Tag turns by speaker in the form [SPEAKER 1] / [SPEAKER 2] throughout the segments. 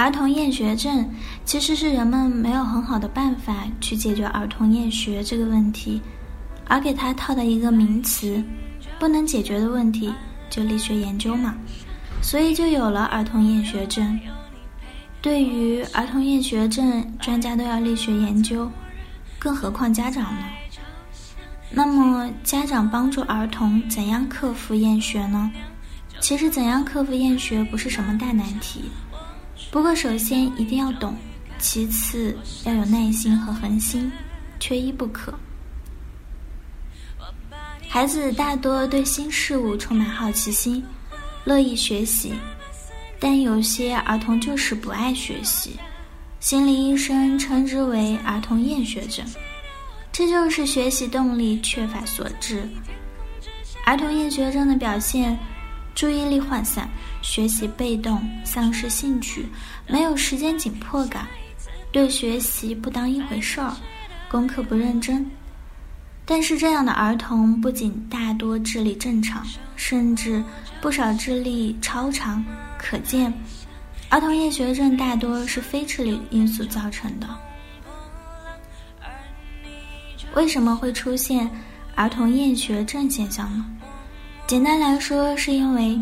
[SPEAKER 1] 儿童厌学症其实是人们没有很好的办法去解决儿童厌学这个问题，而给他套的一个名词，不能解决的问题就力学研究嘛，所以就有了儿童厌学症。对于儿童厌学症，专家都要力学研究，更何况家长呢？那么家长帮助儿童怎样克服厌学呢？其实怎样克服厌学不是什么大难题。不过，首先一定要懂，其次要有耐心和恒心，缺一不可。孩子大多对新事物充满好奇心，乐意学习，但有些儿童就是不爱学习，心理医生称之为儿童厌学症，这就是学习动力缺乏所致。儿童厌学症的表现。注意力涣散，学习被动，丧失兴趣，没有时间紧迫感，对学习不当一回事儿，功课不认真。但是这样的儿童不仅大多智力正常，甚至不少智力超常。可见，儿童厌学症大多是非智力因素造成的。为什么会出现儿童厌学症现象呢？简单来说，是因为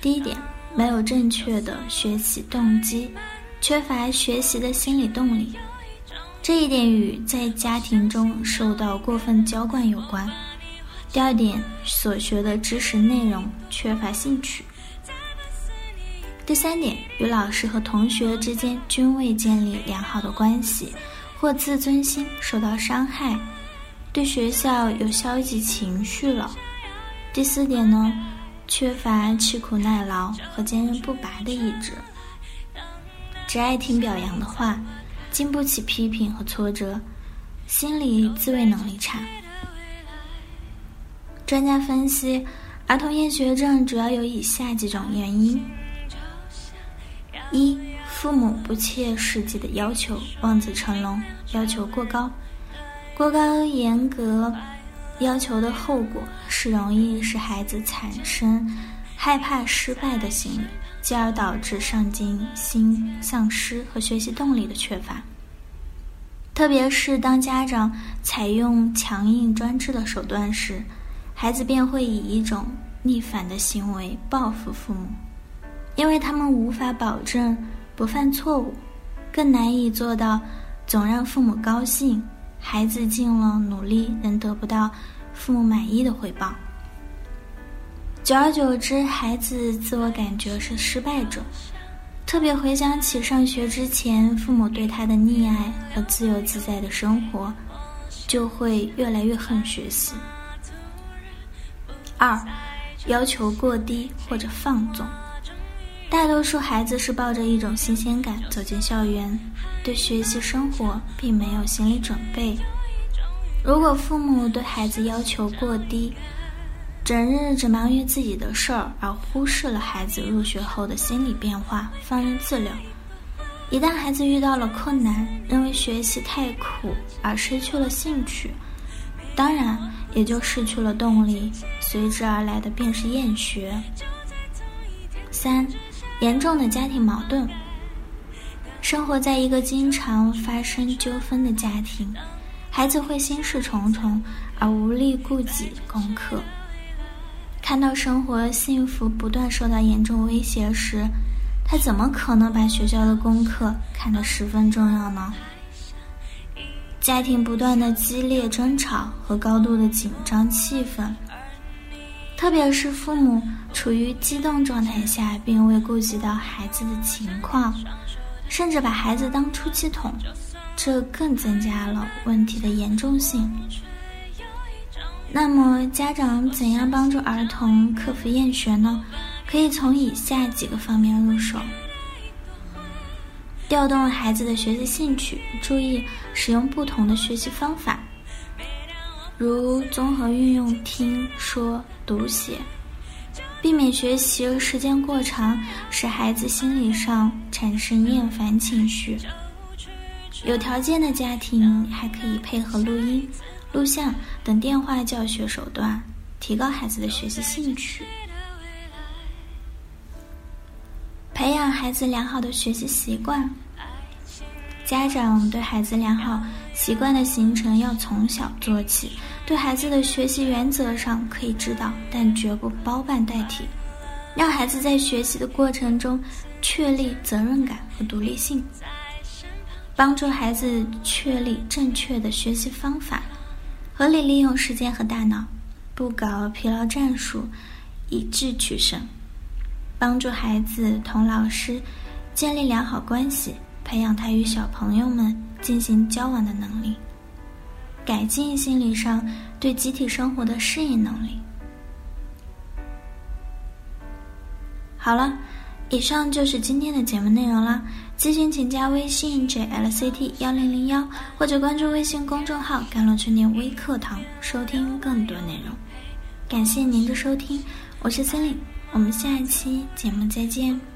[SPEAKER 1] 第一点没有正确的学习动机，缺乏学习的心理动力，这一点与在家庭中受到过分娇惯有关。第二点，所学的知识内容缺乏兴趣。第三点，与老师和同学之间均未建立良好的关系，或自尊心受到伤害，对学校有消极情绪了。第四点呢，缺乏吃苦耐劳和坚韧不拔的意志，只爱听表扬的话，经不起批评和挫折，心理自卫能力差。专家分析，儿童厌学症主要有以下几种原因：一、父母不切实际的要求，望子成龙，要求过高，过高严格。要求的后果是容易使孩子产生害怕失败的心理，进而导致上进心丧失和学习动力的缺乏。特别是当家长采用强硬专制的手段时，孩子便会以一种逆反的行为报复父母，因为他们无法保证不犯错误，更难以做到总让父母高兴。孩子尽了努力，仍得不到父母满意的回报。久而久之，孩子自我感觉是失败者，特别回想起上学之前父母对他的溺爱和自由自在的生活，就会越来越恨学习。二，要求过低或者放纵。大多数孩子是抱着一种新鲜感走进校园，对学习生活并没有心理准备。如果父母对孩子要求过低，整日只忙于自己的事儿，而忽视了孩子入学后的心理变化，放任自流，一旦孩子遇到了困难，认为学习太苦而失去了兴趣，当然也就失去了动力，随之而来的便是厌学。三。严重的家庭矛盾，生活在一个经常发生纠纷的家庭，孩子会心事重重而无力顾及功课。看到生活幸福不断受到严重威胁时，他怎么可能把学校的功课看得十分重要呢？家庭不断的激烈争吵和高度的紧张气氛。特别是父母处于激动状态下，并未顾及到孩子的情况，甚至把孩子当出气筒，这更增加了问题的严重性。那么，家长怎样帮助儿童克服厌学呢？可以从以下几个方面入手：调动孩子的学习兴趣，注意使用不同的学习方法。如综合运用听说读写，避免学习时间过长，使孩子心理上产生厌烦情绪。有条件的家庭还可以配合录音、录像等电话教学手段，提高孩子的学习兴趣，培养孩子良好的学习习惯。家长对孩子良好习惯的形成要从小做起，对孩子的学习原则上可以指导，但绝不包办代替，让孩子在学习的过程中确立责任感和独立性。帮助孩子确立正确的学习方法，合理利用时间和大脑，不搞疲劳战术，以智取胜。帮助孩子同老师建立良好关系，培养他与小朋友们进行交往的能力，改进心理上对集体生活的适应能力。好了。以上就是今天的节目内容啦。咨询请加微信 jlct 幺零零幺，或者关注微信公众号“甘露春天微课堂”，收听更多内容。感谢您的收听，我是森林，我们下一期节目再见。